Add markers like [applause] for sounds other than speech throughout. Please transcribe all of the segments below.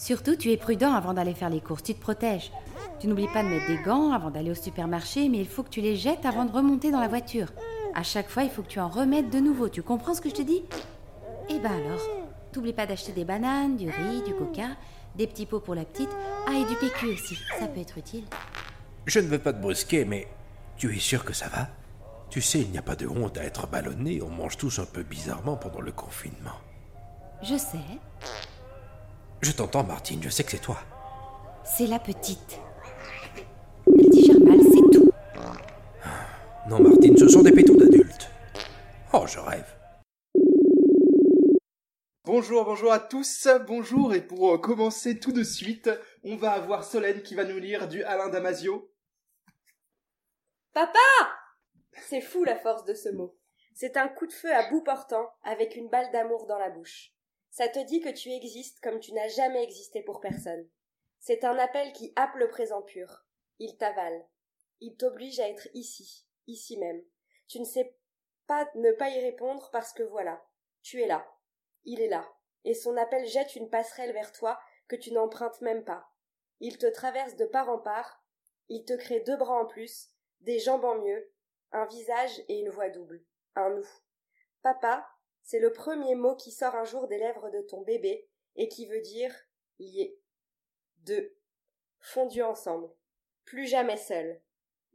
Surtout, tu es prudent avant d'aller faire les courses, tu te protèges. Tu n'oublies pas de mettre des gants avant d'aller au supermarché, mais il faut que tu les jettes avant de remonter dans la voiture. À chaque fois, il faut que tu en remettes de nouveau. Tu comprends ce que je te dis? Eh ben alors, t'oublies pas d'acheter des bananes, du riz, du coca, des petits pots pour la petite. Ah, et du PQ aussi, ça peut être utile. Je ne veux pas te brusquer, mais tu es sûr que ça va? Tu sais, il n'y a pas de honte à être ballonné, on mange tous un peu bizarrement pendant le confinement. Je sais, Je t'entends, Martine, je sais que c'est toi. c'est la petite. Elle digère mal, c'est tout. Non, Martine, ce sont des pétous d'adultes. Oh, je rêve. Bonjour, bonjour à tous, bonjour, et pour euh, commencer tout de suite, on va avoir Solène qui va nous lire du Alain Damasio. Papa C'est fou la force de ce mot. C'est un coup de feu à bout portant avec une balle d'amour dans la bouche. Ça te dit que tu existes comme tu n'as jamais existé pour personne. C'est un appel qui happe le présent pur. Il t'avale. Il t'oblige à être ici, ici même. Tu ne sais pas ne pas y répondre parce que voilà, tu es là. Il est là. Et son appel jette une passerelle vers toi que tu n'empruntes même pas. Il te traverse de part en part. Il te crée deux bras en plus, des jambes en mieux, un visage et une voix double. Un nous. Papa, c'est le premier mot qui sort un jour des lèvres de ton bébé et qui veut dire lié. Deux. Fondus ensemble. Plus jamais seul.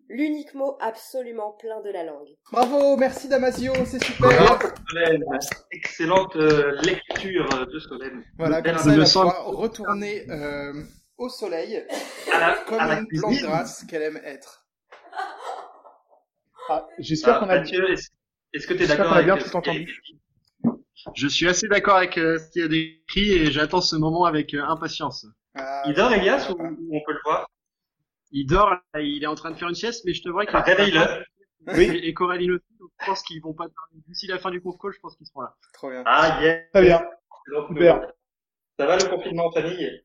L'unique mot absolument plein de la langue. Bravo, merci Damasio, c'est super. Bravo, Solène. Excellente euh, lecture de Solène. Voilà, comme ça, elle va pouvoir retourner euh, au soleil À la, comme à la une plante grasse qu'elle aime être. Ah, J'espère Ah, qu'on a, Mathieu, est-ce est-ce que tu es j'espère d'accord qu'on a avec bien tout entendu. Je suis assez d'accord avec euh, ce qu'il y a décrit et j'attends ce moment avec euh, impatience. Ah, Il dort, Elias, ou, on peut le voir? Il dort, là, il est en train de faire une sieste, mais je te vois qu'il Ah, Réveille-le. Oui. Et, et Coraline aussi, donc je pense qu'ils vont pas tarder. D'ici la fin du conf call, je pense qu'ils seront là. Trop bien. Ah, yeah. Très bien. Donc, Super. Ça va le confinement en famille?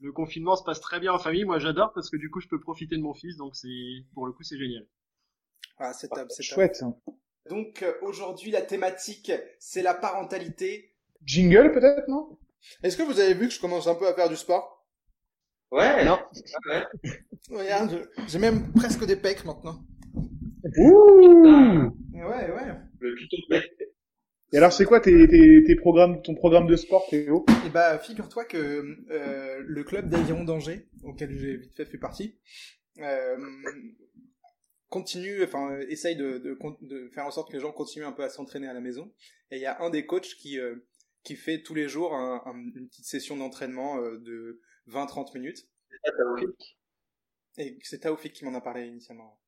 Le confinement se passe très bien en famille, moi j'adore parce que du coup je peux profiter de mon fils, donc c'est pour le coup c'est génial. Ah, c'est top, c'est top. Donc euh, aujourd'hui, la thématique, c'est la parentalité. Jingle peut-être, non? Est-ce que vous avez vu que je commence un peu à faire du sport? Ouais. Non. Ouais. Regarde, j'ai même presque des pecs maintenant. Ouh Ouais, ouais. Le tuto de mec. Et alors c'est quoi tes, tes, tes programmes, ton programme de sport, Théo? Et bah, figure-toi que euh, le club d'aviron d'Angers, auquel j'ai vite fait fait partie, euh, continue, enfin, essaye de, de, de faire en sorte que les gens continuent un peu à s'entraîner à la maison. Et il y a un des coachs qui, euh, qui fait tous les jours un- un- une petite session d'entraînement euh, de 20-30 minutes. T'as oublié. Et c'est Taoufik qui m'en a parlé initialement.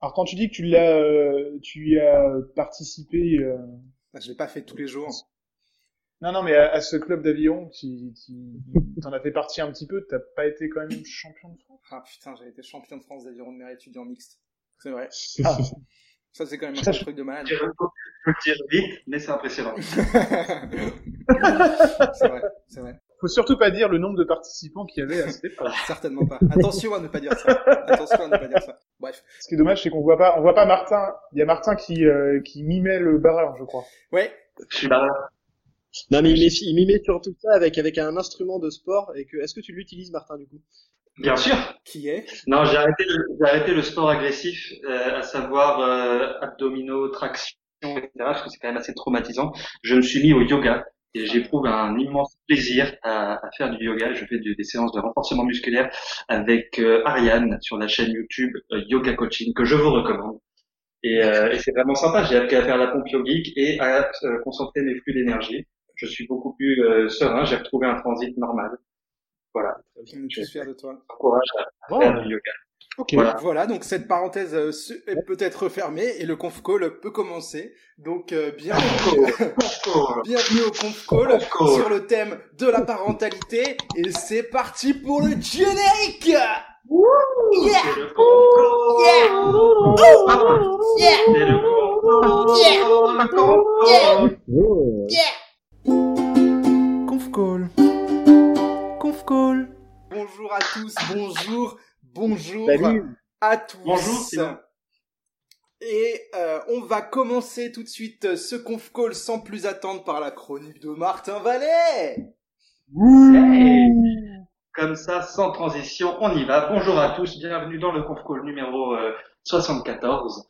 Alors quand tu dis que tu l'as, euh, tu y as participé, euh, Bah, je l'ai pas fait tous les jours. non non mais à, à ce club d'aviron, tu, tu en as fait partie un petit peu, t'as pas été quand même champion de France? Ah putain, j'ai été champion de France d'aviron de mer étudiant mixte. C'est vrai. [laughs] Ah. Ça, c'est quand même un truc de malade. Je peux le dire vite, mais c'est impressionnant. [laughs] c'est vrai, c'est vrai. Faut surtout pas dire le nombre de participants qu'il y avait à cette [laughs] épreuve. Certainement pas. Attention à ne pas dire ça. Attention à ne pas dire ça. Bref. Ce qui est dommage, c'est qu'on voit pas, on voit pas Martin. Il y a Martin qui, euh, qui mimait le barreur, je crois. Ouais. Je suis là. Non mais il, met- il mimait sur tout ça avec avec un instrument de sport et que est-ce que tu l'utilises Martin du coup? Bien sûr. Qui est? Non, j'ai arrêté, arrêté le sport agressif, euh, à savoir euh, abdominaux, traction, etc. Parce que c'est quand même assez traumatisant. Je me suis mis au yoga et j'éprouve un immense plaisir à, à faire du yoga. Je fais des séances de renforcement musculaire avec euh, Ariane sur la chaîne YouTube euh, Yoga Coaching que je vous recommande. Et, euh, et c'est vraiment sympa. J'ai appris à faire la pompe yogique et à euh, concentrer mes flux d'énergie. Je suis beaucoup plus euh, serein. J'ai retrouvé un transit normal. Voilà. On est tous fiers de toi. Encourage à, à faire du yoga. Ok. Voilà. Voilà, donc cette parenthèse euh, est peut-être refermée et le conf call peut commencer. Donc euh, bienvenue, [laughs] bienvenue au conf call Conf call. sur le thème de la parentalité et c'est parti pour le générique. Yeah. C'est le concours. C'est le concours. Conf call. Call. Bonjour à tous, bonjour, bonjour Salut. à tous. Bonjour, Simon. Et euh, on va commencer tout de suite euh, ce conf call sans plus attendre par la chronique de Martin Vallet. Hey. ça, sans transition, on y va. Bonjour à tous, bienvenue dans le conf call numéro euh, 74.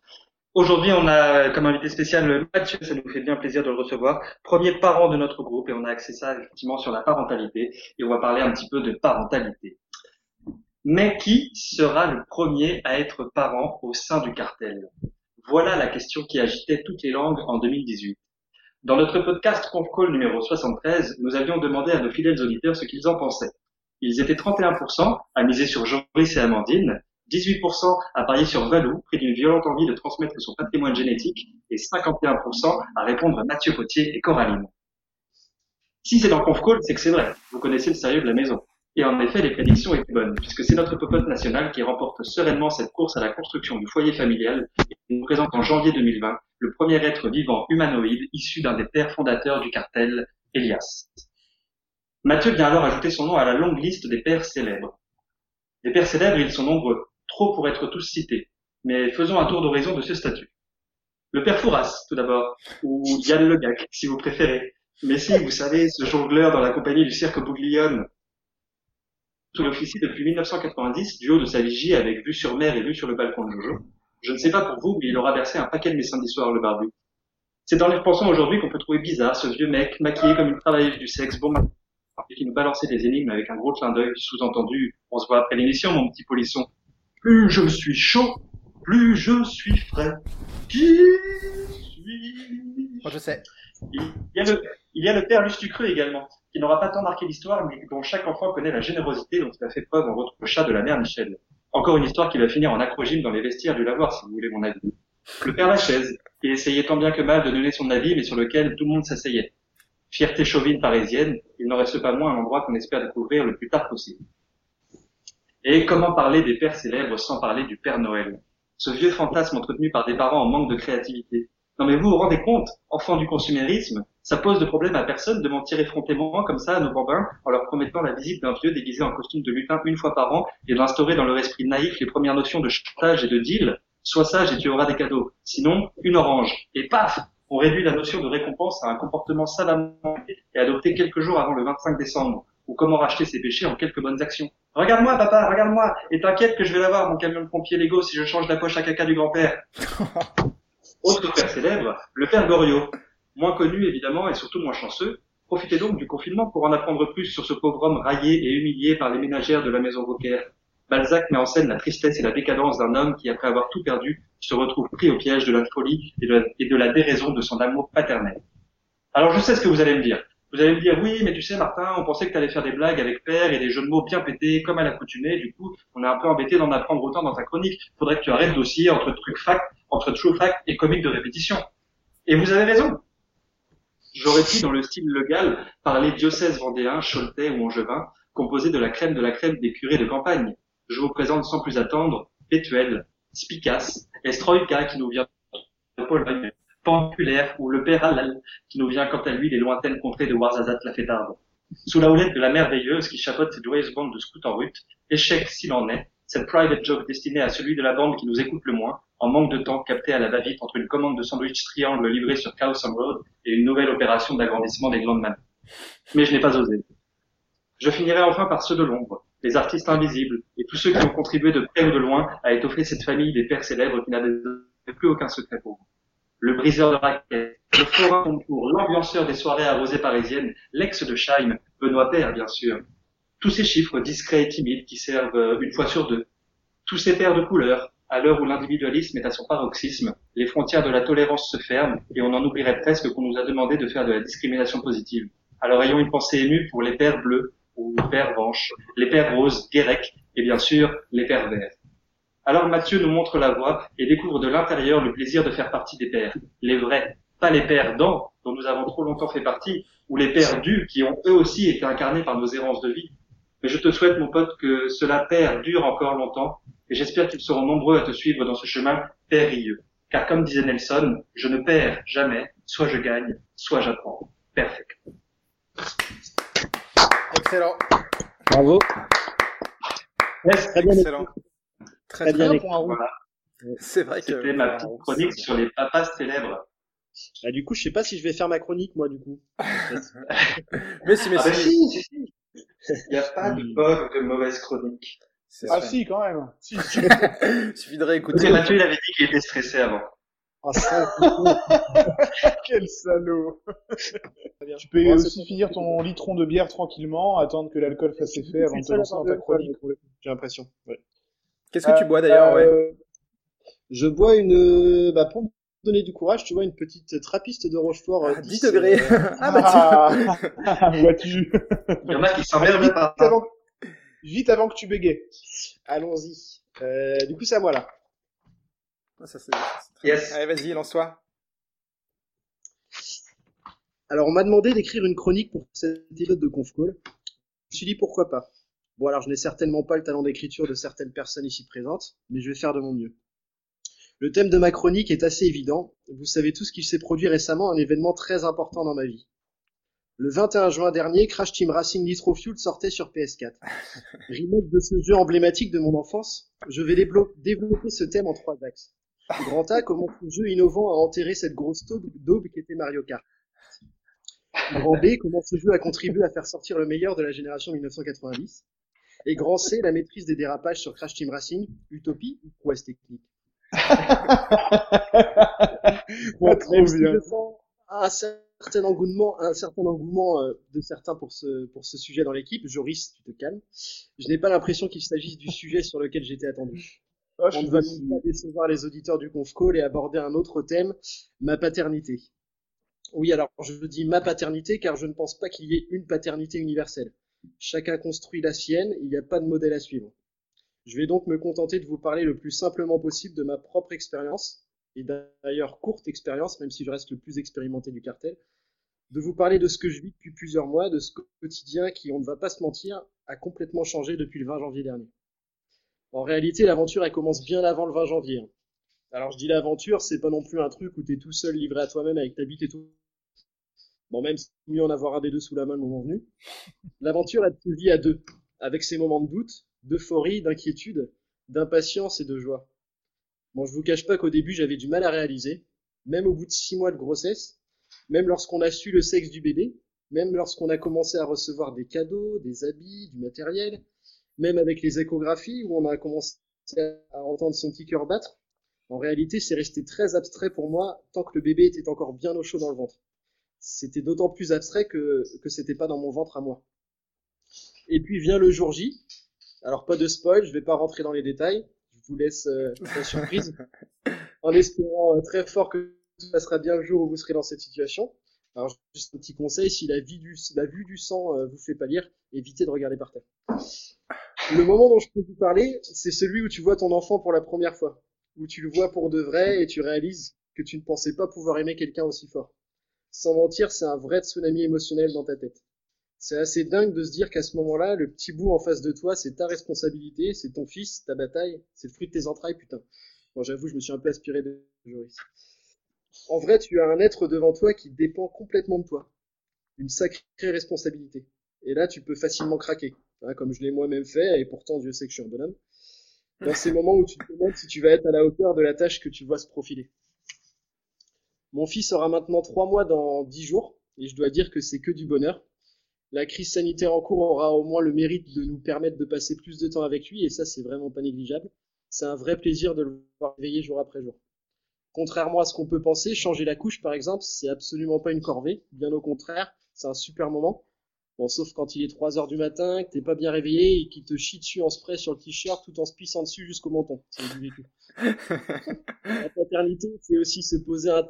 Aujourd'hui, on a comme invité spécial Mathieu, ça nous fait bien plaisir de le recevoir. Premier parent de notre groupe et on a axé ça effectivement sur la parentalité et on va parler un petit peu de parentalité. Mais qui sera le premier à être parent au sein du cartel? Voilà la question qui agitait toutes les langues en 2018. Dans notre podcast Conf Call numéro 73, nous avions demandé à nos fidèles auditeurs ce qu'ils en pensaient. Ils étaient 31% à miser sur Joris et Amandine, 18% à parier sur Valou, pris d'une violente envie de transmettre son patrimoine génétique, et 51% à répondre à Mathieu Potier et Coraline. Si c'est dans Conf Call, c'est que c'est vrai. Vous connaissez le sérieux de la maison. Et en effet, les prédictions étaient bonnes, puisque c'est notre popote national qui remporte sereinement cette course à la construction du foyer familial et nous présente en janvier 2020 le premier être vivant humanoïde issu d'un des pères fondateurs du cartel, Elias. Mathieu vient alors ajouter son nom à la longue liste des pères célèbres. Des pères célèbres, ils sont nombreux, trop pour être tous cités, mais faisons un tour d'horizon de ce statut. Le père Fouras, tout d'abord, ou Yann Le Gac, si vous préférez. Mais si, vous savez, ce jongleur dans la compagnie du cirque Bouglione, sous l'officier depuis 1990, du haut de sa vigie avec vue sur mer et vue sur le balcon de Jojo. Je ne sais pas pour vous, mais il aura versé un paquet de mes samedis soirs, le barbu. C'est dans les repensant aujourd'hui qu'on peut trouver bizarre ce vieux mec, maquillé comme une travailleuse du sexe, bon et qui nous balançait des énigmes avec un gros clin d'œil, sous-entendu, on se voit après l'émission, mon petit polisson. Plus je suis chaud, plus je suis frais. Qui suis Moi, je sais. il y, a le, il y a le père Lustucreux également, qui n'aura pas tant marqué l'histoire, mais dont chaque enfant connaît la générosité dont il a fait preuve en votre chat de la mère Michel. Encore une histoire qui va finir en acrogyme dans les vestiaires du lavoir, si vous voulez mon avis. Le père Lachaise, qui essayait tant bien que mal de donner son avis, mais sur lequel tout le monde s'asseyait. Fierté chauvine parisienne, il n'en reste pas moins un endroit qu'on espère découvrir le plus tard possible. Et comment parler des pères célèbres sans parler du Père Noël? Ce vieux fantasme entretenu par des parents en manque de créativité. Non mais vous vous rendez compte, enfant du consumérisme, ça pose de problème à personne de mentir effrontément comme ça à nos bambins en leur promettant la visite d'un vieux déguisé en costume de lutin une fois par an et d'instaurer dans leur esprit naïf les premières notions de chantage et de deal. Sois sage et tu auras des cadeaux. Sinon, une orange. Et paf On réduit la notion de récompense à un comportement savamment et adopté quelques jours avant le 25 décembre. Ou comment racheter ses péchés en quelques bonnes actions. Regarde-moi, papa, regarde-moi, et t'inquiète que je vais l'avoir, mon camion de pompier Lego, si je change la poche à caca du grand-père. [laughs] Autre père célèbre, le père Goriot. Moins connu, évidemment, et surtout moins chanceux. Profitez donc du confinement pour en apprendre plus sur ce pauvre homme raillé et humilié par les ménagères de la maison Vauquer. Balzac met en scène la tristesse et la décadence d'un homme qui, après avoir tout perdu, se retrouve pris au piège de la folie et de la, et de la déraison de son amour paternel. Alors je sais ce que vous allez me dire. Vous allez me dire, oui, mais tu sais, Martin, on pensait que tu allais faire des blagues avec père et des jeux de mots bien pétés, comme à l'accoutumée. Du coup, on est un peu embêté d'en apprendre autant dans ta chronique. Faudrait que tu arrêtes d'osciller entre trucs fact, entre true fact et comique de répétition. Et vous avez raison. J'aurais pu, dans le style légal, parler diocèse vendéen, choletais ou angevin, composé de la crème de la crème des curés de campagne. Je vous présente sans plus attendre Pétuel, Spicace, Estroïka qui nous vient de Pologne, Ou le père Halal qui nous vient quant à lui des lointaines contrées de Warzazat la fêtarde. Sous la houlette de la merveilleuse qui chapeaute cette joyeuse bande de scouts en route, échec s'il en est, cette private joke destinée à celui de la bande qui nous écoute le moins, en manque de temps capté à la va-vite entre une commande de sandwich triangle livrée sur Cowson Road et une nouvelle opération d'agrandissement des mammaires. Mais je n'ai pas osé. Je finirai enfin par ceux de l'ombre, les artistes invisibles et tous ceux qui ont contribué de près ou de loin à étoffer cette famille des pères célèbres qui n'a plus aucun secret pour vous. Le briseur de raquettes, le forain pour l'ambianceur des soirées arrosées parisiennes, l'ex de Scheim, Benoît Père bien sûr. Tous ces chiffres discrets et timides qui servent euh, une fois sur deux. Tous ces paires de couleurs, à l'heure où l'individualisme est à son paroxysme, les frontières de la tolérance se ferment et on en oublierait presque qu'on nous a demandé de faire de la discrimination positive. Alors ayons une pensée émue pour les pères bleus ou pères vanches, les pères roses, Guérec et bien sûr les pères verts. Alors Mathieu nous montre la voie et découvre de l'intérieur le plaisir de faire partie des pères, les vrais, pas les pères dents dont nous avons trop longtemps fait partie, ou les pères dus qui ont eux aussi été incarnés par nos errances de vie. Mais je te souhaite, mon pote, que cela père dure encore longtemps, et j'espère qu'ils seront nombreux à te suivre dans ce chemin périlleux. Car comme disait Nelson, je ne perds jamais, soit je gagne, soit j'apprends. Perfect. Excellent. Bravo. Yes, Très bien. Excellent. Très, Très bien. Voilà. C'est vrai que. C'était ma petite chronique sur les papas célèbres. Ah, du coup, je sais pas si je vais faire ma chronique, moi, du coup. [laughs] Mais si, mais Ah bah si. si, si. Il n'y a pas de bonne ou de mauvaise chronique. C'est Ah si, quand même. Si, [laughs] si. Il suffit de réécouter. Mathieu, il avait dit qu'il était stressé avant. Ah, ça, [laughs] Quel salaud. Tu peux aussi finir ton litron de bière tranquillement, attendre que l'alcool fasse effet avant de te lancer dans ta chronique. J'ai l'impression. Ouais. Qu'est-ce que tu bois d'ailleurs ouais Euh, Je bois une, bah, pour me donner du courage, tu vois, une petite trappiste de Rochefort. euh, Ah, 10 10, degrés. euh, [laughs] ah bah tiens. Ah, [laughs] vois-tu. Il y en a qui s'emmerdent pas. Vite avant, vite avant que tu bégayes. Allons-y. Euh, du coup, c'est à moi là. Ah, ça, c'est- c'est très Yes. Allez, vas-y, lance-toi. Alors, on m'a demandé d'écrire une chronique pour cet épisode de ConfCall. Je me suis dit pourquoi pas. Bon, alors, je n'ai certainement pas le talent d'écriture de certaines personnes ici présentes, mais je vais faire de mon mieux. Le thème de ma chronique est assez évident. Vous savez tous qu'il s'est produit récemment un événement très important dans ma vie. Le 21 juin dernier, Crash Team Racing Nitro Fuel sortait sur PS4. [laughs] Remake de ce jeu emblématique de mon enfance, je vais développer ce thème en trois axes. Grand A, comment ce jeu innovant a enterré cette grosse taube- daube qui était Mario Kart. Grand B, comment ce jeu a contribué à faire sortir le meilleur de la génération 1990. Et grand C, la maîtrise des dérapages sur Crash Team Racing, utopie ou prouesse technique? [laughs] Pas trop bien. je sens un certain engouement, un certain engouement euh, de certains pour ce, pour ce sujet dans l'équipe, Joris, tu te calmes. Je n'ai pas l'impression qu'il s'agisse du sujet sur lequel j'étais attendu. Ah, On ne va pas décevoir les auditeurs du ConfCall et aborder un autre thème, ma paternité. Oui, alors je dis ma paternité car je ne pense pas qu'il y ait une paternité universelle. Chacun construit la sienne, il n'y a pas de modèle à suivre. Je vais donc me contenter de vous parler le plus simplement possible de ma propre expérience, et d'ailleurs courte expérience, même si je reste le plus expérimenté du cartel, de vous parler de ce que je vis depuis plusieurs mois, de ce quotidien qui, on ne va pas se mentir, a complètement changé depuis le 20 janvier dernier. En réalité, l'aventure, elle commence bien avant le 20 janvier. hein. Alors, je dis l'aventure, c'est pas non plus un truc où t'es tout seul livré à toi-même avec ta bite et tout. Bon, même si mieux en avoir un des deux sous la main le moment venu. L'aventure, elle se vit à deux, avec ses moments de doute, d'euphorie, d'inquiétude, d'impatience et de joie. Bon, je vous cache pas qu'au début, j'avais du mal à réaliser, même au bout de six mois de grossesse, même lorsqu'on a su le sexe du bébé, même lorsqu'on a commencé à recevoir des cadeaux, des habits, du matériel, même avec les échographies où on a commencé à entendre son petit cœur battre, en réalité, c'est resté très abstrait pour moi tant que le bébé était encore bien au chaud dans le ventre. C'était d'autant plus abstrait que, que c'était pas dans mon ventre à moi. Et puis vient le jour J. Alors pas de spoil, je vais pas rentrer dans les détails. Je vous laisse euh, la surprise. [laughs] En espérant euh, très fort que tout passera bien le jour où vous serez dans cette situation. Alors juste un petit conseil, si la, vie du, la vue du sang euh, vous fait pâlir, évitez de regarder par terre. Le moment dont je peux vous parler, c'est celui où tu vois ton enfant pour la première fois, où tu le vois pour de vrai et tu réalises que tu ne pensais pas pouvoir aimer quelqu'un aussi fort. Sans mentir, c'est un vrai tsunami émotionnel dans ta tête. C'est assez dingue de se dire qu'à ce moment-là, le petit bout en face de toi, c'est ta responsabilité, c'est ton fils, ta bataille, c'est le fruit de tes entrailles, putain. Bon, j'avoue, je me suis un peu aspiré de Joris. En vrai, tu as un être devant toi qui dépend complètement de toi. Une sacrée responsabilité. Et là, tu peux facilement craquer, hein, comme je l'ai moi-même fait, et pourtant, Dieu sait que je suis un bonhomme. Dans ces moments où tu te demandes si tu vas être à la hauteur de la tâche que tu vois se profiler. Mon fils aura maintenant trois mois dans dix jours, et je dois dire que c'est que du bonheur. La crise sanitaire en cours aura au moins le mérite de nous permettre de passer plus de temps avec lui, et ça, c'est vraiment pas négligeable. C'est un vrai plaisir de le voir veiller jour après jour. Contrairement à ce qu'on peut penser, changer la couche, par exemple, c'est absolument pas une corvée. Bien au contraire, c'est un super moment. Bon, sauf quand il est 3 heures du matin, que t'es pas bien réveillé et qu'il te chie dessus en spray sur le t-shirt tout en se pissant dessus jusqu'au menton. C'est du vécu. [laughs] La paternité, c'est aussi se poser un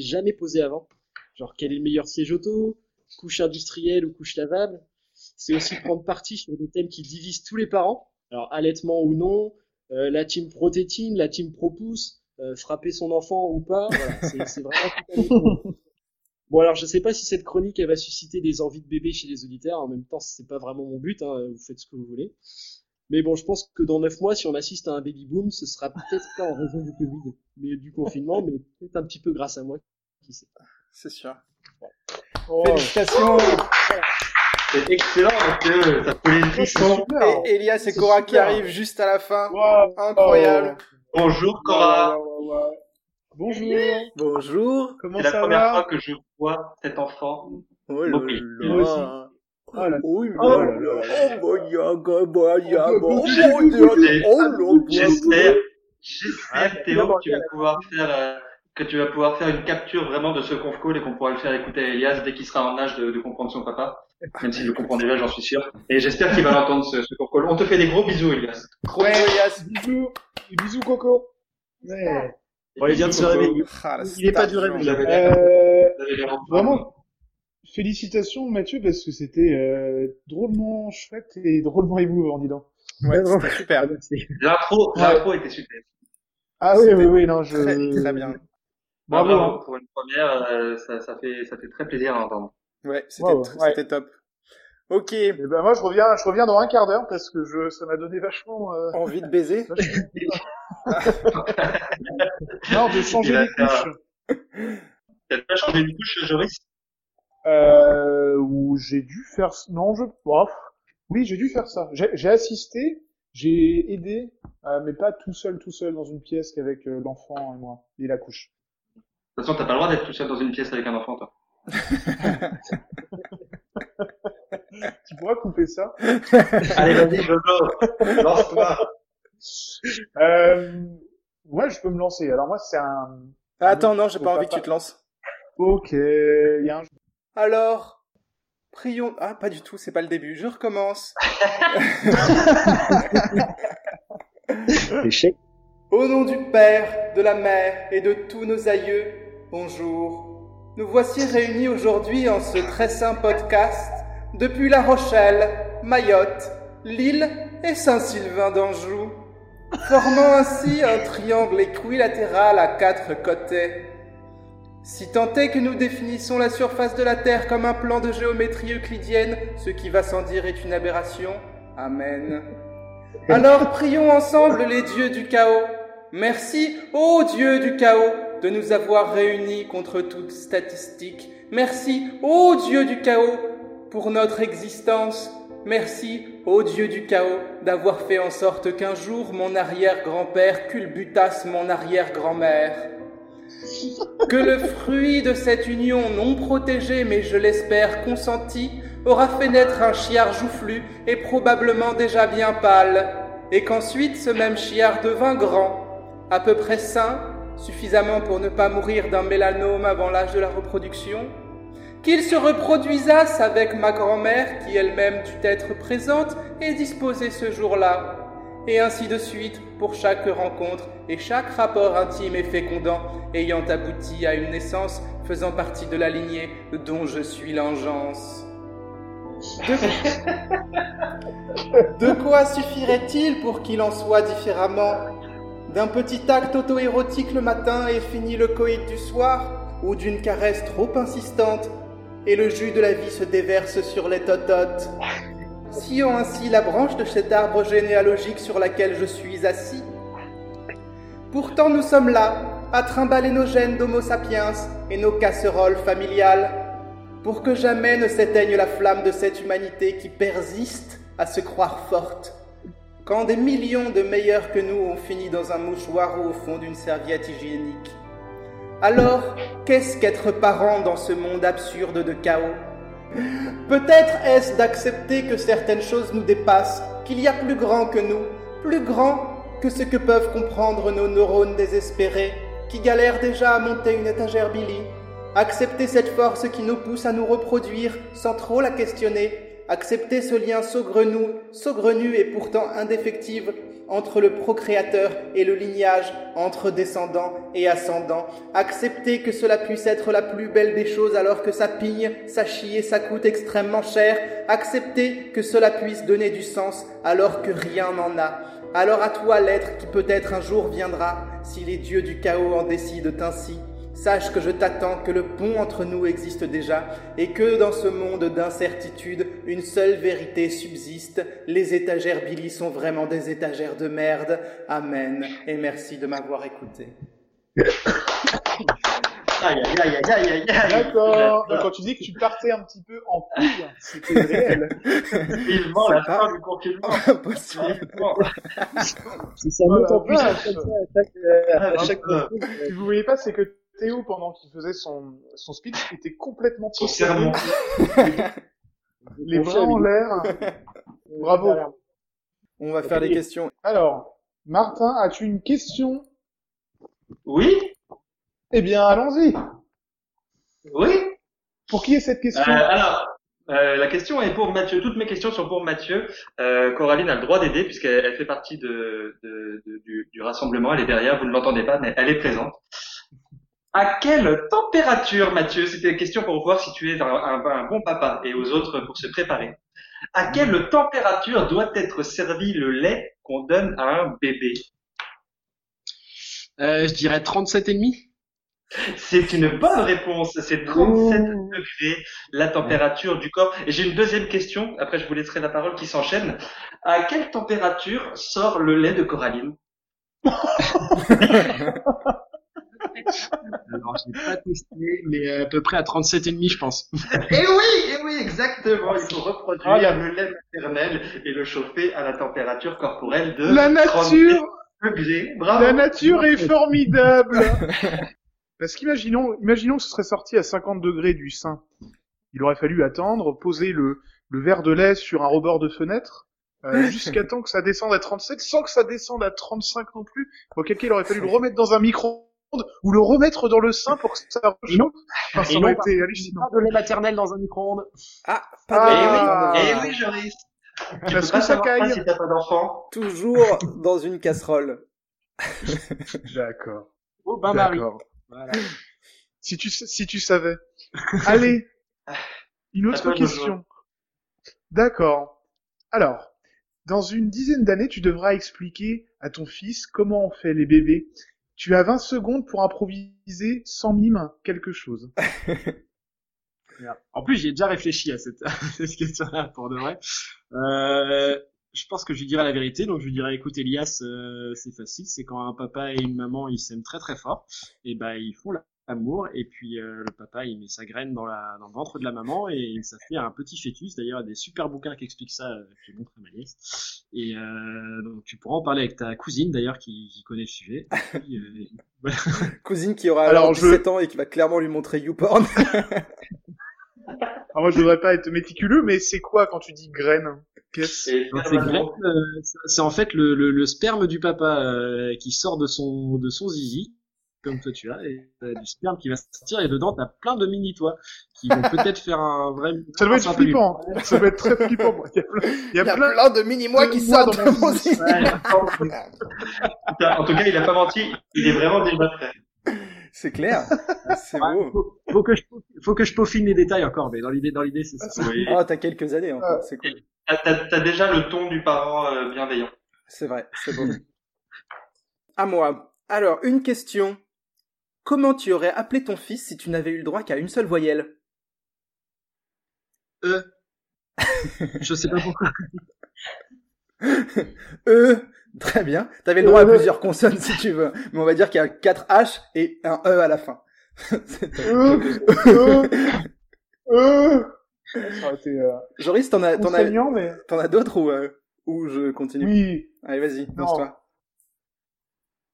jamais posé avant. Genre, quel est le meilleur siège auto, couche industrielle ou couche lavable. C'est aussi prendre parti sur des thèmes qui divisent tous les parents. Alors, allaitement ou non, euh, la team protétine, la team propousse, euh, frapper son enfant ou pas. Voilà, c'est vraiment tout [laughs] Bon alors je sais pas si cette chronique elle va susciter des envies de bébé chez les auditeurs. En même temps c'est pas vraiment mon but. Hein, vous faites ce que vous voulez. Mais bon je pense que dans neuf mois si on assiste à un baby boom ce sera peut-être pas en raison du Covid, mais du confinement, mais peut-être un petit peu grâce à moi. Qui sait. C'est sûr. Oh, Félicitations. C'est excellent parce que ça frissons. super. Et Elias et C'est Cora qui arrivent juste à la fin. Wow. Incroyable. Bonjour Cora. Bonjour. Bonjour. Comment C'est la ça première va fois que je vois cet enfant. Oh là. Oh là Oui, Oh oh, J'espère, j'espère Théo que tu vas pouvoir faire euh, que tu vas pouvoir faire une capture vraiment de ce conf call et qu'on pourra le faire écouter à Elias dès qu'il sera en âge de, de comprendre son papa. Même s'il le comprend déjà, j'en suis sûr. Et j'espère qu'il va l'entendre ce, ce conf call. On te fait des gros bisous, Elias. Gros Elias. Bisous, Et bisous Coco. Ouais. Bon, il vient de se réveiller. Ah, Il est pas du réveil. Euh, vraiment, félicitations Mathieu parce que c'était euh, drôlement chouette et drôlement émouvant, dis donc. Ouais, c'était super. L'intro, Ouais. l'intro était super. Ah oui, oui, oui, non, je... Très, très bien. Bravo. Bravo, hein. pour une première, euh, ça, ça fait, ça fait très plaisir à entendre. Ouais, c'était Wow, ouais. top. Ok, Et ben moi je reviens, je reviens dans un quart d'heure parce que je, ça m'a donné vachement, euh, envie de baiser [laughs] [laughs] non, de changer les couches. [laughs] T'as pas changé une couche, Joris? Euh, où j'ai dû faire, non, je, bof. oui, j'ai dû faire ça. J'ai j'ai assisté, j'ai aidé, euh, mais pas tout seul, tout seul dans une pièce qu'avec euh, l'enfant et moi et la couche. De toute façon, t'as pas le droit d'être tout seul dans une pièce avec un enfant, toi. [laughs] Tu pourras couper ça. [laughs] Allez, vas-y, Jojo, lance-toi. Euh, ouais, je peux me lancer. Alors moi, c'est un. Ah, Attends, non, j'ai pas pas envie que tu te lances. Ok, il y a un. Alors, prions. Ah, pas du tout, c'est pas le début. Je recommence. [laughs] Échec. Au nom du Père, de la Mère et de tous nos aïeux, bonjour. Nous voici réunis aujourd'hui en ce très saint podcast depuis La Rochelle, Mayotte, Lille et Saint-Sylvain d'Anjou, formant ainsi un triangle équilatéral à quatre côtés. Si tant est que nous définissons la surface de la Terre comme un plan de géométrie euclidienne, ce qui va sans dire est une aberration, Amen. [laughs] Alors prions ensemble les dieux du chaos. Merci, ô Dieu du chaos, de nous avoir réunis contre toute statistique. Merci, ô Dieu du chaos, pour notre existence. Merci, ô Dieu du chaos, d'avoir fait en sorte qu'un jour mon arrière-grand-père culbutasse mon arrière-grand-mère. Que le fruit de cette union non protégée, mais je l'espère consentie, aura fait naître un chiard joufflu et probablement déjà bien pâle, et qu'ensuite ce même chiard devint grand, à peu près sain, suffisamment pour ne pas mourir d'un mélanome avant l'âge de la reproduction, qu'il se reproduisasse avec ma grand-mère qui elle-même dut être présente et disposée ce jour-là, et ainsi de suite pour chaque rencontre et chaque rapport intime et fécondant ayant abouti à une naissance faisant partie de la lignée dont je suis l'engeance. De... quoi? Suffirait-il pour qu'il en soit différemment? D'un petit acte auto-érotique le matin et fini le coït du soir Ou d'une caresse trop insistante et le jus de la vie se déverse sur les tototes? Sillons ainsi la branche de cet arbre généalogique sur laquelle je suis assis. Pourtant nous sommes là, à trimballer nos gènes d'Homo sapiens et nos casseroles familiales, pour que jamais ne s'éteigne la flamme de cette humanité qui persiste à se croire forte. Quand des millions de meilleurs que nous ont fini dans un mouchoir ou au fond d'une serviette hygiénique. Alors, qu'est-ce qu'être parent dans ce monde absurde de chaos? Peut-être est-ce d'accepter que certaines choses nous dépassent, qu'il y a plus grand que nous, plus grand que ce que peuvent comprendre nos neurones désespérés, qui galèrent déjà à monter une étagère Billy. Accepter cette force qui nous pousse à nous reproduire sans trop la questionner. Accepter ce lien saugrenu, saugrenu et pourtant indéfectible entre le procréateur et le lignage, entre descendants et ascendants. Accepter que cela puisse être la plus belle des choses alors que ça pigne, ça chie et ça coûte extrêmement cher. Accepter que cela puisse donner du sens alors que rien n'en a. Alors à toi l'être qui peut-être un jour viendra, si les dieux du chaos en décident ainsi. Sache que je t'attends, que le pont entre nous existe déjà, et que dans ce monde d'incertitude, une seule vérité subsiste. Les étagères Billy sont vraiment des étagères de merde. Amen. Et merci de m'avoir écouté. Aïe, aïe, aïe, aïe, aïe, aïe, aïe. D'accord. Donc quand tu dis que tu partais un petit peu en couille, c'était réel. [laughs] Vivement la fin du confinement. Impossible. Si [laughs] ça vache. comme ça à chaque, à Ah, chaque ah. concours, Ce que vous voyez pas, c'est que Théo, pendant qu'il faisait son, son speech, était complètement sermon. [laughs] Les bras en l'air. [laughs] Bravo. On va faire les questions. Alors, Martin, as-tu une question? Oui, Eh bien, allons-y. oui. Pour qui est cette Euh, question alors, euh, la question est pour Mathieu. Toutes mes questions sont pour Mathieu. Euh, Coraline a le droit d'aider puisqu'elle elle fait partie de, de- de- du, du rassemblement. Elle est derrière. Vous ne l'entendez pas, mais elle est présente. À quelle température, Mathieu C'était une question pour voir si tu es un, un- un bon papa et aux autres pour se préparer. À quelle température doit être servi le lait qu'on donne à un bébé? Euh, je dirais 37 et demi. C'est une bonne réponse. C'est 37 degrés la température du corps. Et j'ai une deuxième question. Après, je vous laisserai la parole qui s'enchaîne. À quelle température sort le lait de Coraline? [laughs] Alors, je pas testé, mais à peu près à 37 et demi, je pense. Eh oui, eh oui, exactement. Il faut reproduire Ah, le lait maternel et le chauffer à la température corporelle de La 37 nature, degrés. Bravo. la nature est formidable. Parce qu'imaginons, imaginons que ce serait sorti à 50 degrés du sein. Il aurait fallu attendre, poser le, le verre de lait sur un rebord de fenêtre, euh, [laughs] jusqu'à temps que ça descende à 37, sans que ça descende à 35 non plus. Auquel cas, il aurait fallu le remettre dans un micro-ondes ou le remettre dans le sein pour que ça rechauffe. Enfin, ça aurait non, été hallucinant. Pas de lait maternel dans un micro-ondes. Ah, Eh pas de oui, lait eh oui, Joris. Tu Parce peux pas que ça savoir ça caille. si t'as pas d'enfant. Toujours dans une casserole. [laughs] D'accord. Oh, ben Marie. Voilà. Si tu, si tu savais. [laughs] Allez. Une autre question. D'accord. Alors, dans une dizaine d'années, tu devras expliquer à ton fils comment on fait les bébés. Tu as 20 secondes pour improviser sans mime quelque chose. [laughs] En plus, j'ai déjà réfléchi [laughs] à cette, question-là pour de vrai. Euh, je pense que je lui dirai la vérité. Donc, je lui dirai, écoute, Elias, euh, c'est facile. C'est quand un papa et une maman, ils s'aiment très très fort. Et ben, ils font l'amour. Et puis, euh, le papa, il met sa graine dans, la, dans le ventre de la maman et ça fait un petit fœtus. D'ailleurs, il y a des super bouquins qui expliquent ça. euh, que J'ai montré à ma nièce. Et euh, donc, tu pourras en parler avec ta cousine, d'ailleurs, qui, qui connaît le sujet. Puis, euh, [laughs] voilà. Cousine qui aura Alors, alors je- 17 ans et qui va clairement lui montrer YouPorn. Alors moi, je voudrais pas être méticuleux, mais c'est quoi quand tu dis graine? C'est euh, c'est en fait le, le, le sperme du papa euh, qui sort de son de son zizi, comme toi tu as, et t'as du sperme qui va sortir et dedans t'as plein de mini toi qui vont peut-être faire un vrai. [laughs] Ça doit être flippant. Ça doit être très flippant. Il y a plein, il y a Il y a plein plein de mini-mois qui de mois sortent dans mon zizi. En tout cas, il a pas menti. Il est vraiment déjà prêt. C'est clair. C'est Ouais, beau. faut, faut que je faut que je peaufine les détails encore, mais dans l'idée dans l'idée c'est ça. Oui. Oh, t'as quelques années encore. C'est cool. T'as déjà le ton du parent euh, bienveillant. C'est vrai. C'est beau. [laughs] à moi. Alors, une question. Comment tu aurais appelé ton fils si tu n'avais eu le droit qu'à une seule voyelle? Euh, [laughs] je sais pas pourquoi. E. Très bien. T'avais le droit à Euh. plusieurs consonnes si tu veux. Mais on va dire qu'il y a 4 H et un E à la fin. Euh, euh, euh. Aurait été euh, Joris, t'en as, t'en as, contraignant, mais t'en as d'autres ou, euh, ou je continue? Oui. Allez, vas-y, lance-toi.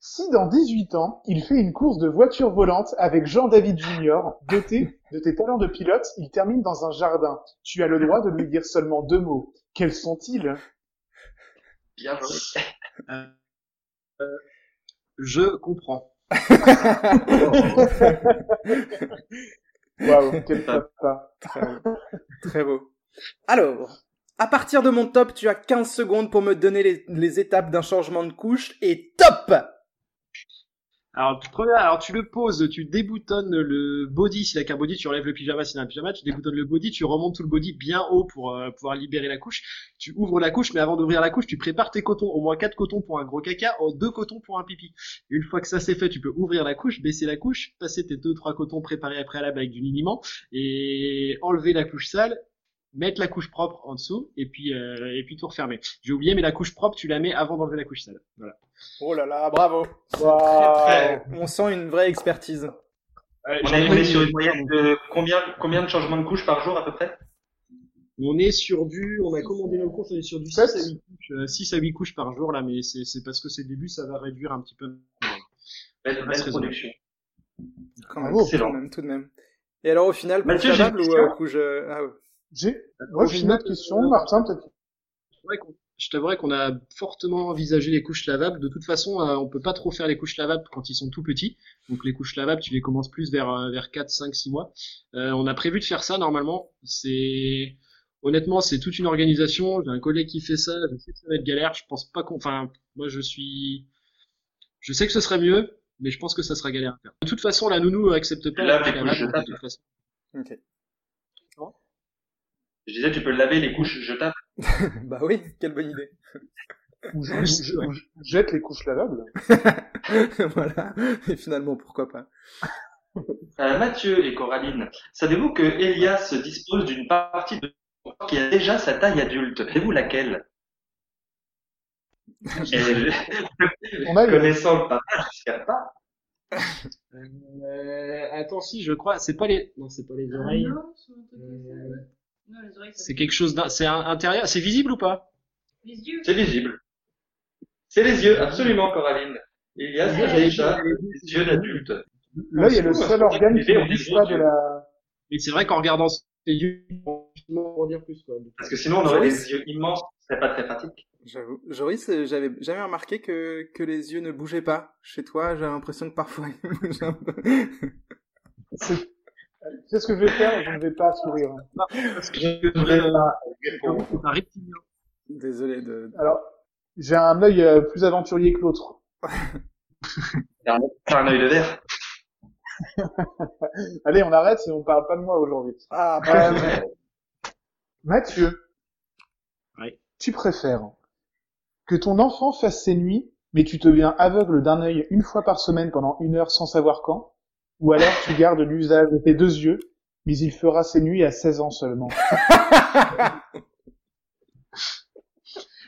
Si dans 18 ans, il fait une course de voiture volante avec Jean-David Junior, doté de tes talents de pilote, il termine dans un jardin. Tu as le droit de lui dire seulement deux mots. Quels sont-ils? Bien joué. Euh, euh, je comprends. Waouh, quel papa. Très beau. Très beau. Alors, à partir de mon top, tu as 15 secondes pour me donner les, les étapes d'un changement de couche et top Alors, tu, le poses, tu déboutonnes le body, s'il a qu'un body, tu enlèves le pyjama, s'il a un pyjama, tu déboutonnes le body, tu remontes tout le body bien haut pour euh, pouvoir libérer la couche. Tu ouvres la couche, mais avant d'ouvrir la couche, tu prépares tes cotons, au moins quatre cotons pour un gros caca, deux cotons pour un pipi. Une fois que ça c'est fait, tu peux ouvrir la couche, baisser la couche, passer tes deux trois cotons préparés après la avec du liniment et enlever la couche sale. Mettre la couche propre en dessous et puis euh, et puis tout refermer. J'ai oublié, mais la couche propre, tu la mets avant d'enlever la couche sale. Voilà. Oh là là, bravo. On sent une vraie expertise. Euh, On est, sur une moyenne de combien, combien de changements de couches par jour à peu près? On est sur du, on a commandé nos couches, on est sur du 6 à 8 couches, euh, 6 à 8 couches par jour là, mais c'est, c'est parce que c'est le début, ça va réduire un petit peu. Belle, belle production. Quand même, tout de même, tout de même. Et alors au final, couche Mathieu, ou euh, couche... euh, Ah, ouais. J'ai, j'ai une autre question, Martin, peut-être. Ouais, je t'avouerais qu'on a fortement envisagé les couches lavables. De toute façon, euh, on peut pas trop faire les couches lavables quand ils sont tout petits. Donc les couches lavables, tu les commences plus vers euh, vers 4, 5, 6 mois. Euh, on a prévu de faire ça normalement. C'est honnêtement, c'est toute une organisation. J'ai un collègue qui fait ça. Je sais que ça va être galère. Je pense pas qu'on. Enfin, moi, je suis. Je sais que ce serait mieux, mais je pense que ça sera galère à faire. De toute façon, la nounou accepte pas la les couche couches lavable, de toute façon. Ok. Je disais, tu peux laver les couches jetables. [laughs] bah oui, quelle bonne idée. Ou [laughs] je, jette les couches lavables. [laughs] voilà. Et finalement, pourquoi pas. Euh, Mathieu et Coraline, savez-vous que Elias dispose d'une partie de son corps qui a déjà sa taille adulte? Savez-vous laquelle? Et- On a Connaissant le papa, je ne pas. Euh, attends, si, je crois. C'est pas les. Non, c'est pas les oreilles. Euh, ça. Non, C'est quelque chose c'est intérieur, c'est visible ou pas? Les yeux. C'est visible. C'est les yeux, absolument, Coraline. Elias a déjà des yeux d'adulte. Là, il y a le seul organe qui ne bouge pas de la, Mais c'est vrai qu'en regardant ses yeux, on peut en dire plus quoi. Parce que sinon, on aurait des yeux immenses, ce serait pas très pratique. J'avoue. Joris, euh, j'avais jamais remarqué que, que les yeux ne bougeaient pas. Chez toi, j'ai l'impression que parfois [laughs] ils bougent un peu. C'est, ce que je vais faire, je ne vais pas sourire. Parce que je devrais, euh, c'est un reptilien. Désolé de... Alors, j'ai un œil euh, plus aventurier que l'autre. [laughs] T'as un œil de verre. [laughs] Allez, on arrête, et on parle pas de moi aujourd'hui. Ah, [laughs] Euh, Mathieu. Oui. Tu préfères que ton enfant fasse ses nuits, mais tu te viens aveugle d'un œil une fois par semaine pendant une heure sans savoir quand, ou alors tu gardes l'usage de tes deux yeux, mais il fera ses nuits à 16 ans seulement. [laughs]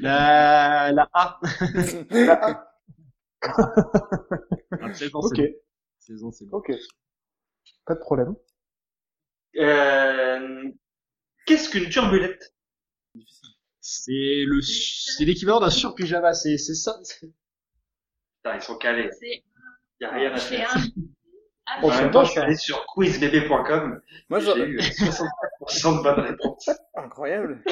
La, la A. Ah, 16 ans, ok, c'est bon. 16 ans, c'est bon. ok. Pas de problème. Euh, Qu'est-ce qu'une turbulette? C'est le, c'est l'équivalent d'un surpyjama, c'est, c'est ça. Putain, ils sont calés. C'est Y a rien à c'est faire. un. Oh, En même temps, je suis allé sur quizbb.com. Moi, J'ai j'aurais... eu 65% de bonnes réponses. [laughs] Incroyable.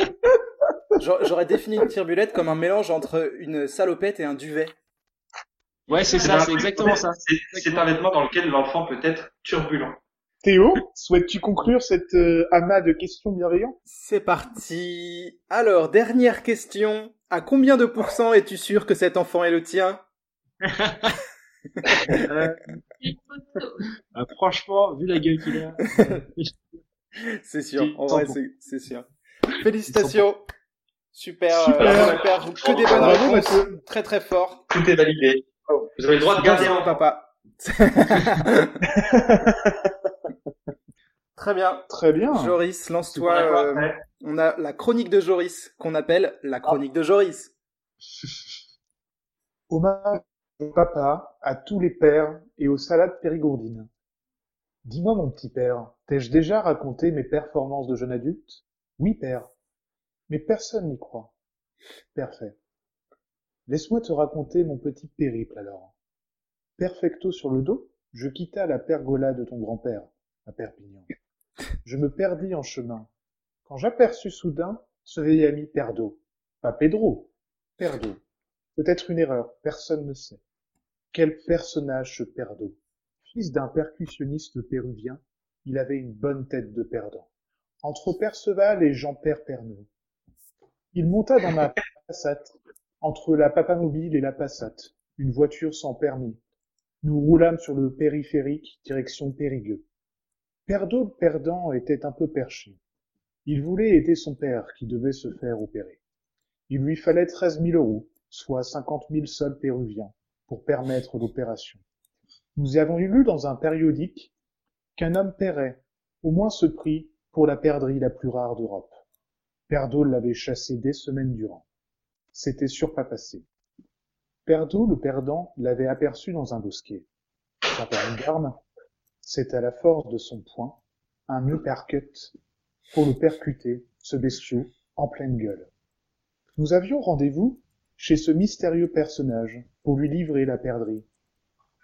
J'aurais défini une turbulette comme un mélange entre une salopette et un duvet. Ouais, c'est ça, c'est exactement ça. C'est c'est un vêtement dans lequel l'enfant peut être turbulent. Théo, souhaites-tu conclure cette euh, amas de questions bienveillantes? C'est parti. Alors, dernière question. À combien de pourcents es-tu sûr que cet enfant est le tien? [laughs] Euh, ah, [laughs] franchement, vu la gueule qu'il a. [laughs] C'est sûr. En vrai, c'est c'est sûr. Félicitations. Super, Super. euh, super. Que des bonnes réponses. Mathieu. Très très fort. Tout est validé. Vous avez le droit de garder un papa. [laughs] Très bien. Très bien. Joris, lance-toi. Euh, on a la chronique de Joris, qu'on appelle la chronique de Joris. Hommage papa, à tous les pères et aux salades périgourdines. Dis-moi, mon petit père, t'ai-je déjà raconté mes performances de jeune adulte? Oui, père. Mais personne n'y croit. Parfait. Laisse-moi te raconter mon petit périple alors. Perfecto sur le dos, je quittai la pergola de ton grand-père, à Perpignan. Je me perdis en chemin, quand j'aperçus soudain ce vieil ami Perdo. Pas Pedro, Perdo. Peut-être une erreur, personne ne sait. Quel personnage ce Perdo Fils d'un percussionniste péruvien, il avait une bonne tête de perdant. Entre Perceval et Jean-Père Pernod. Il monta dans ma Passat, entre la Papamobile et la Passat, une voiture sans permis. Nous roulâmes sur le périphérique, direction Périgueux. Perdo le perdant était un peu perché. Il voulait aider son père qui devait se faire opérer. Il lui fallait treize mille euros, soit cinquante mille sols péruviens, pour permettre l'opération. Nous avons lu dans un périodique qu'un homme paierait au moins ce prix pour la perdrix la plus rare d'Europe. Perdo l'avait chassé des semaines durant. C'était surpassé. Perdo, le perdant, l'avait aperçu dans un bosquet. Sans faire une garde, c'est à la force de son poing, un uppercut, pour le percuter, ce bestiau, en pleine gueule. Nous avions rendez-vous chez ce mystérieux personnage pour lui livrer la perdrix.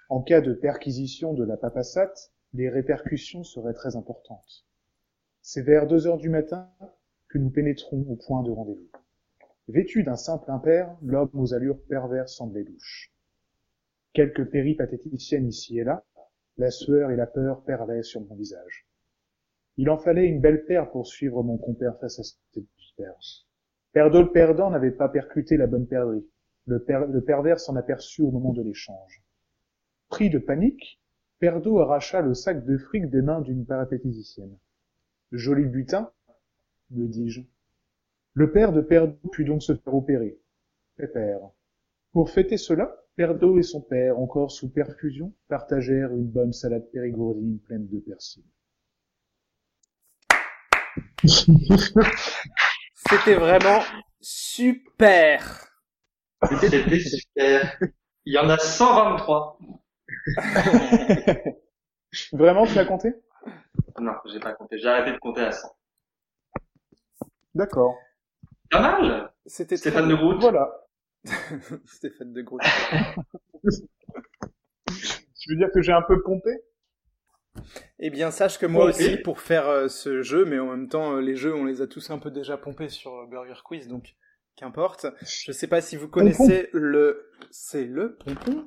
En cas de perquisition de la papassate, les répercussions seraient très importantes. C'est vers deux heures du matin que nous pénétrons au point de rendez-vous. Vêtu d'un simple impair, l'homme aux allures perverses semblait louche. Quelques péripatéticiennes ici et là, la sueur et la peur perlaient sur mon visage. Il en fallait une belle paire pour suivre mon compère face à cette vipère. Perdot le perdant n'avait pas percuté la bonne perdrix. Le, per- le pervers s'en aperçut au moment de l'échange. Pris de panique, Perdot arracha le sac de fric des mains d'une parapéticienne. Joli butin, me dis-je. Le père de Perdot put donc se faire opérer. Pépère. Pour fêter cela, Perdot et son père, encore sous perfusion, partagèrent une bonne salade périgourdine pleine de persil. [laughs] C'était vraiment super. C'était super. Il y en a 123. [laughs] Vraiment, tu l'as compté? Non, j'ai pas compté. J'ai arrêté de compter à 100. D'accord. Pas mal. C'était très [laughs] Stéphane de. Groot. Voilà. Stéphane de Groot. Tu veux dire que j'ai un peu pompé? Eh bien, sache que moi aussi, pour faire euh, ce jeu, mais en même temps, euh, les jeux, on les a tous un peu déjà pompés sur euh, Burger Quiz, donc qu'importe. Je sais pas si vous connaissez le... C'est le pompon?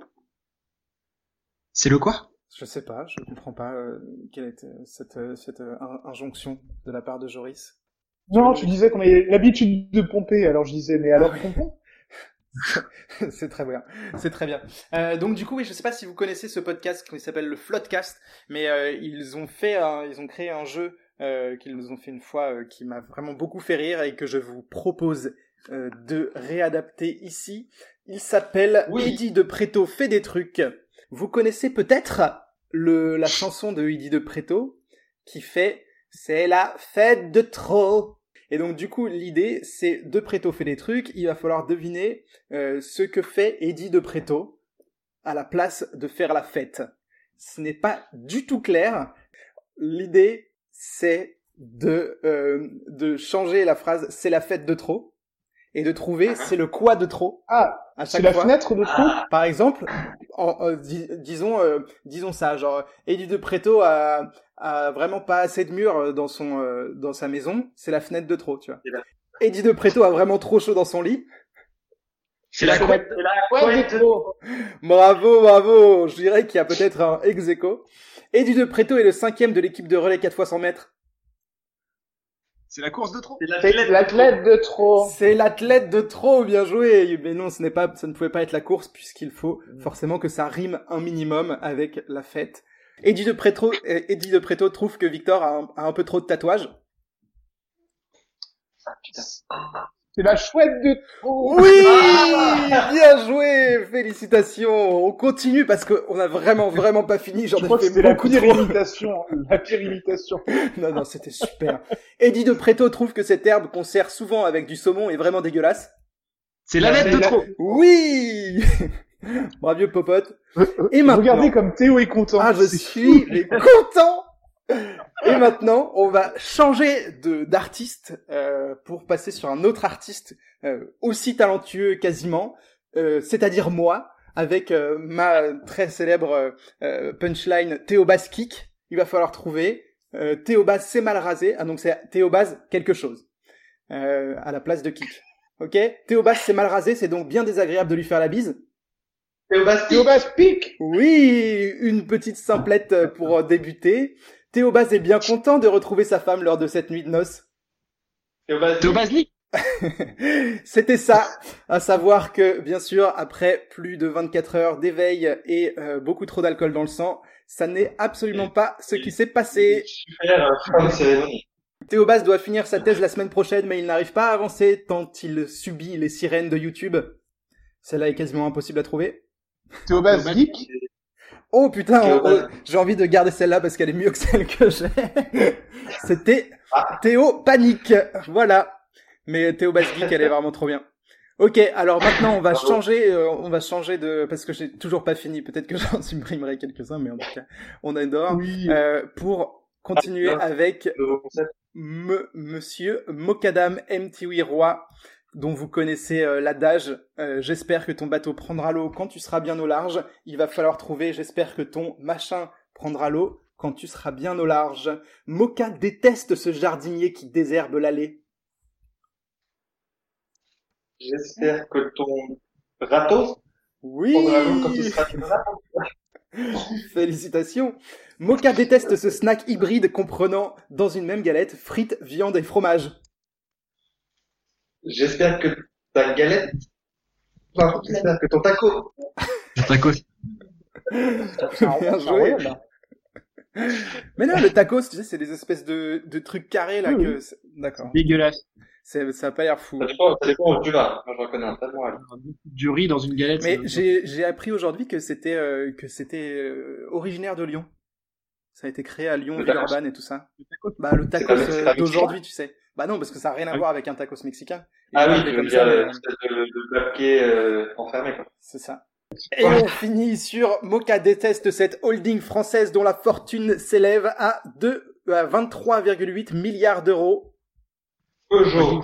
C'est le quoi? Je sais pas, je comprends pas euh, quelle était cette, cette euh, in- injonction de la part de Joris. Non, tu disais qu'on avait l'habitude de pomper, alors je disais, mais alors pompon? [laughs] c'est très bien, c'est très bien. Euh, donc du coup, oui, je sais pas si vous connaissez ce podcast qui s'appelle le Floodcast, mais euh, ils ont fait, un- ils ont créé un jeu euh, qu'ils nous ont fait une fois qui m'a vraiment beaucoup fait rire et que je vous propose de réadapter ici. Il s'appelle Oui. Eddie de Preto fait des trucs. Vous connaissez peut-être le la chanson de Eddie de Preto qui fait c'est la fête de trop. Et donc du coup l'idée c'est de Preto fait des trucs, il va falloir deviner euh, ce que fait Eddie de Preto à la place de faire la fête. Ce n'est pas du tout clair. L'idée c'est de euh, de changer la phrase c'est la fête de trop. Et de trouver c'est le quoi de trop. Ah, à c'est chaque la fois. fenêtre de trou Par exemple, en- euh, dis- disons, euh, disons ça, genre Eddie de Preto a, a vraiment pas assez de murs euh, dans son euh, dans sa maison, c'est la fenêtre de trop, tu vois. Eddie de Preto a vraiment trop chaud dans son lit. C'est la couette. C'est la couette. Bravo, bravo. Je dirais qu'il y a peut-être un ex aequo. Eddie de Preto est le cinquième de l'équipe de relais 4 fois 100 mètres. C'est la course de trop. C'est l'athlète. de trop C'est l'athlète de trop, bien joué. Mais non, ce n'est pas, ça ne pouvait pas être la course puisqu'il faut forcément que ça rime un minimum avec la fête. Eddie de Preto, Eddie de Preto trouve que Victor a un, a un peu trop de tatouages. C'est la chouette de trop Oui, bien joué, félicitations. On continue parce qu'on a vraiment vraiment pas fini. J'en Je ai que fait c'était la beaucoup pire trop. imitation, la pire imitation. [laughs] Non, non, c'était super. Eddie de Preto trouve que cette herbe qu'on sert souvent avec du saumon est vraiment dégueulasse. C'est la lettre de trop. Oui [laughs] Bravo, popote. Et maintenant... Regardez comme Théo est content. Ah, je suis content Et maintenant, on va changer de d'artiste euh, pour passer sur un autre artiste euh, aussi talentueux quasiment, euh, c'est-à-dire moi, avec euh, ma très célèbre punchline Théobas Kick. Il va falloir trouver euh, Théobas c'est mal rasé, ah donc c'est Théobas quelque chose euh, à la place de Kick. Ok? Théobas c'est mal rasé, c'est donc bien désagréable de lui faire la bise. Théobas pique Oui, une petite simplette pour débuter. Théobas est bien content de retrouver sa femme lors de cette nuit de noces. Théobasli. [laughs] C'était ça, à savoir que, bien sûr, après plus de 24 heures d'éveil et euh, beaucoup trop d'alcool dans le sang, ça n'est absolument pas ce qui s'est passé. Super euh, fin de cérémonie. Théobas doit finir sa thèse la semaine prochaine, mais il n'arrive pas à avancer tant il subit les sirènes de YouTube. Celle-là est quasiment impossible à trouver. Théobas geek Oh putain, oh, oh, j'ai envie de garder celle-là parce qu'elle est mieux que celle que j'ai. [laughs] C'était Ah. Théo Panique. Voilà. Mais Théo Geek, elle est vraiment trop bien. Ok, alors maintenant on va Bravo. changer, euh, on va changer de parce que j'ai toujours pas fini. Peut-être que [laughs] j'en supprimerai quelques-uns, mais en tout cas, on adore. Oui. Euh, pour continuer Ah, avec me, Monsieur Mokadam Roi, dont vous connaissez euh, l'adage. euh, j'espère que ton bateau prendra l'eau quand tu seras bien au large. Il va falloir trouver. J'espère que ton machin prendra l'eau quand tu seras bien au large. Moka déteste ce jardinier qui désherbe l'allée. J'espère que ton râteau Oui prendra l'eau quand tu seras plus [laughs] là. Félicitations Moka déteste ce snack hybride comprenant dans une même galette frites, viande et fromage. J'espère que ta galette, enfin, j'espère que ton taco, Tacos. Bien joué. Mais non, le tacos, tu sais, c'est des espèces de, de trucs carrés là Oui, que... c'est- D'accord. Dégueulasse. Ça a pas l'air fou. ça dépend, ça dépend où tu vas. Moi, je reconnais un aller. Du riz dans une galette. Mais j'ai appris aujourd'hui que c'était euh, que c'était euh, originaire de Lyon. Ça a été créé à Lyon. Villeurbanne et tout ça. Bah le tacos c'est euh, d'aujourd'hui, tu sais. Bah non, parce que ça a rien à Ah voir avec un tacos mexicain. Ah oui, comme ça, de, de papier euh, enfermé, quoi. C'est ça. Et on finit sur Moka déteste cette holding française dont la fortune s'élève à, 2 à 23,8 milliards d'euros. Peugeot.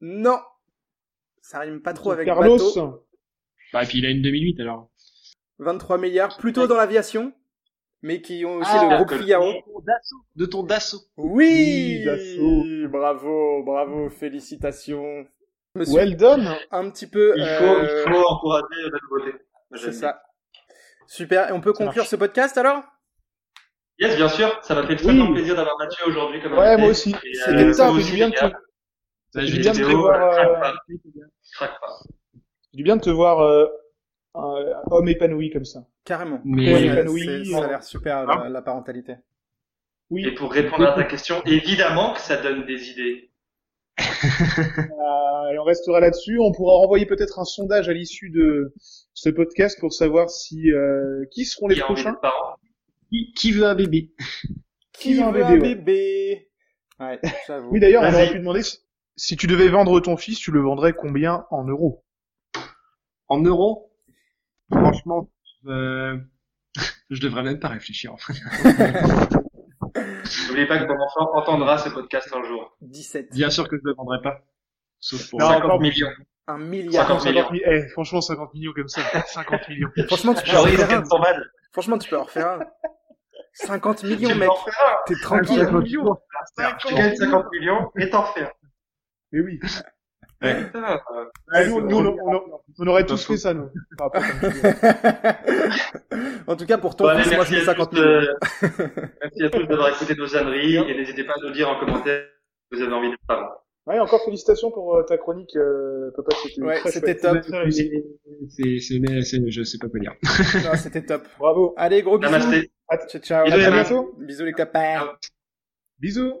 Non. Ça rime pas trop avec Carlos, bateau. Bah, et puis il a une 2008 alors. 23 milliards, plutôt dans l'aviation, mais qui ont aussi Ah, le groupe Figaro. De ton Dassault. Oui, Oui, Dassault. Bravo, bravo, félicitations. Suis well done. un petit peu... Il faut, euh, il faut encourager la nouveauté. C'est ça. Super, et on peut Ça conclure ce podcast alors? Yes, bien sûr. Ça m'a fait extrêmement Oui. plaisir d'avoir Mathieu aujourd'hui comme Ouais, invité. moi aussi. C'était euh, aussi, du bien de te- Ça, C'est j'ai bien de te voir, euh, euh, du bien de te voir euh, un homme épanoui comme ça. Carrément. Mais Ouais, épanoui, c'est- ça a euh, l'air super, Ah. la, la parentalité. Oui. Et pour répondre à ta question, évidemment que ça donne des idées. [laughs] Euh, et on restera là-dessus. On pourra renvoyer peut-être un sondage à l'issue de ce podcast pour savoir si euh, qui seront les prochains. Qui, qui veut un bébé? Qui veut un veut bébé, ouais. bébé? Ouais, j'avoue. Oui, d'ailleurs, on aurait pu demander si, si tu devais vendre ton fils, tu le vendrais combien en euros? En euros? Franchement, euh... [laughs] je devrais même pas réfléchir en fait. [laughs] N'oubliez pas que ton enfant entendra ce podcast un jour. 17. Bien sûr que je le vendrai pas. Sauf pour Non, 50 non, millions. Un milliard. 50 millions. 50 millions. Eh, franchement, 50 millions comme ça. 50 millions. [laughs] Franchement, tu peux en Genre, il refaire un. 400 balles. Franchement, tu peux en refaire un. 50 Tu millions, mec. faire. T'es tranquille. 50 millions. Tu gagnes 50 millions et t'en fais un. Eh oui. Putain, Ah, nous, nous, on, on- on aurait tous fait ça, nous. [laughs] En tout cas, pour ton fils, moi, je merci, à 50 tous, millions. [laughs] merci à tous d'avoir écouté nos âneries et n'hésitez pas à nous dire en commentaire si vous avez envie d'être parent. Ouais, encore félicitations pour euh, ta chronique, euh, papa. C'était Ouais, c'était top. C'est, c'est, je sais pas quoi dire. Non, [laughs] C'était top. Bravo. Allez, gros bisous. Namasté. Ciao, ciao. À Bisous, très Emma. bientôt. Bisous les copains. Ciao. Bisous.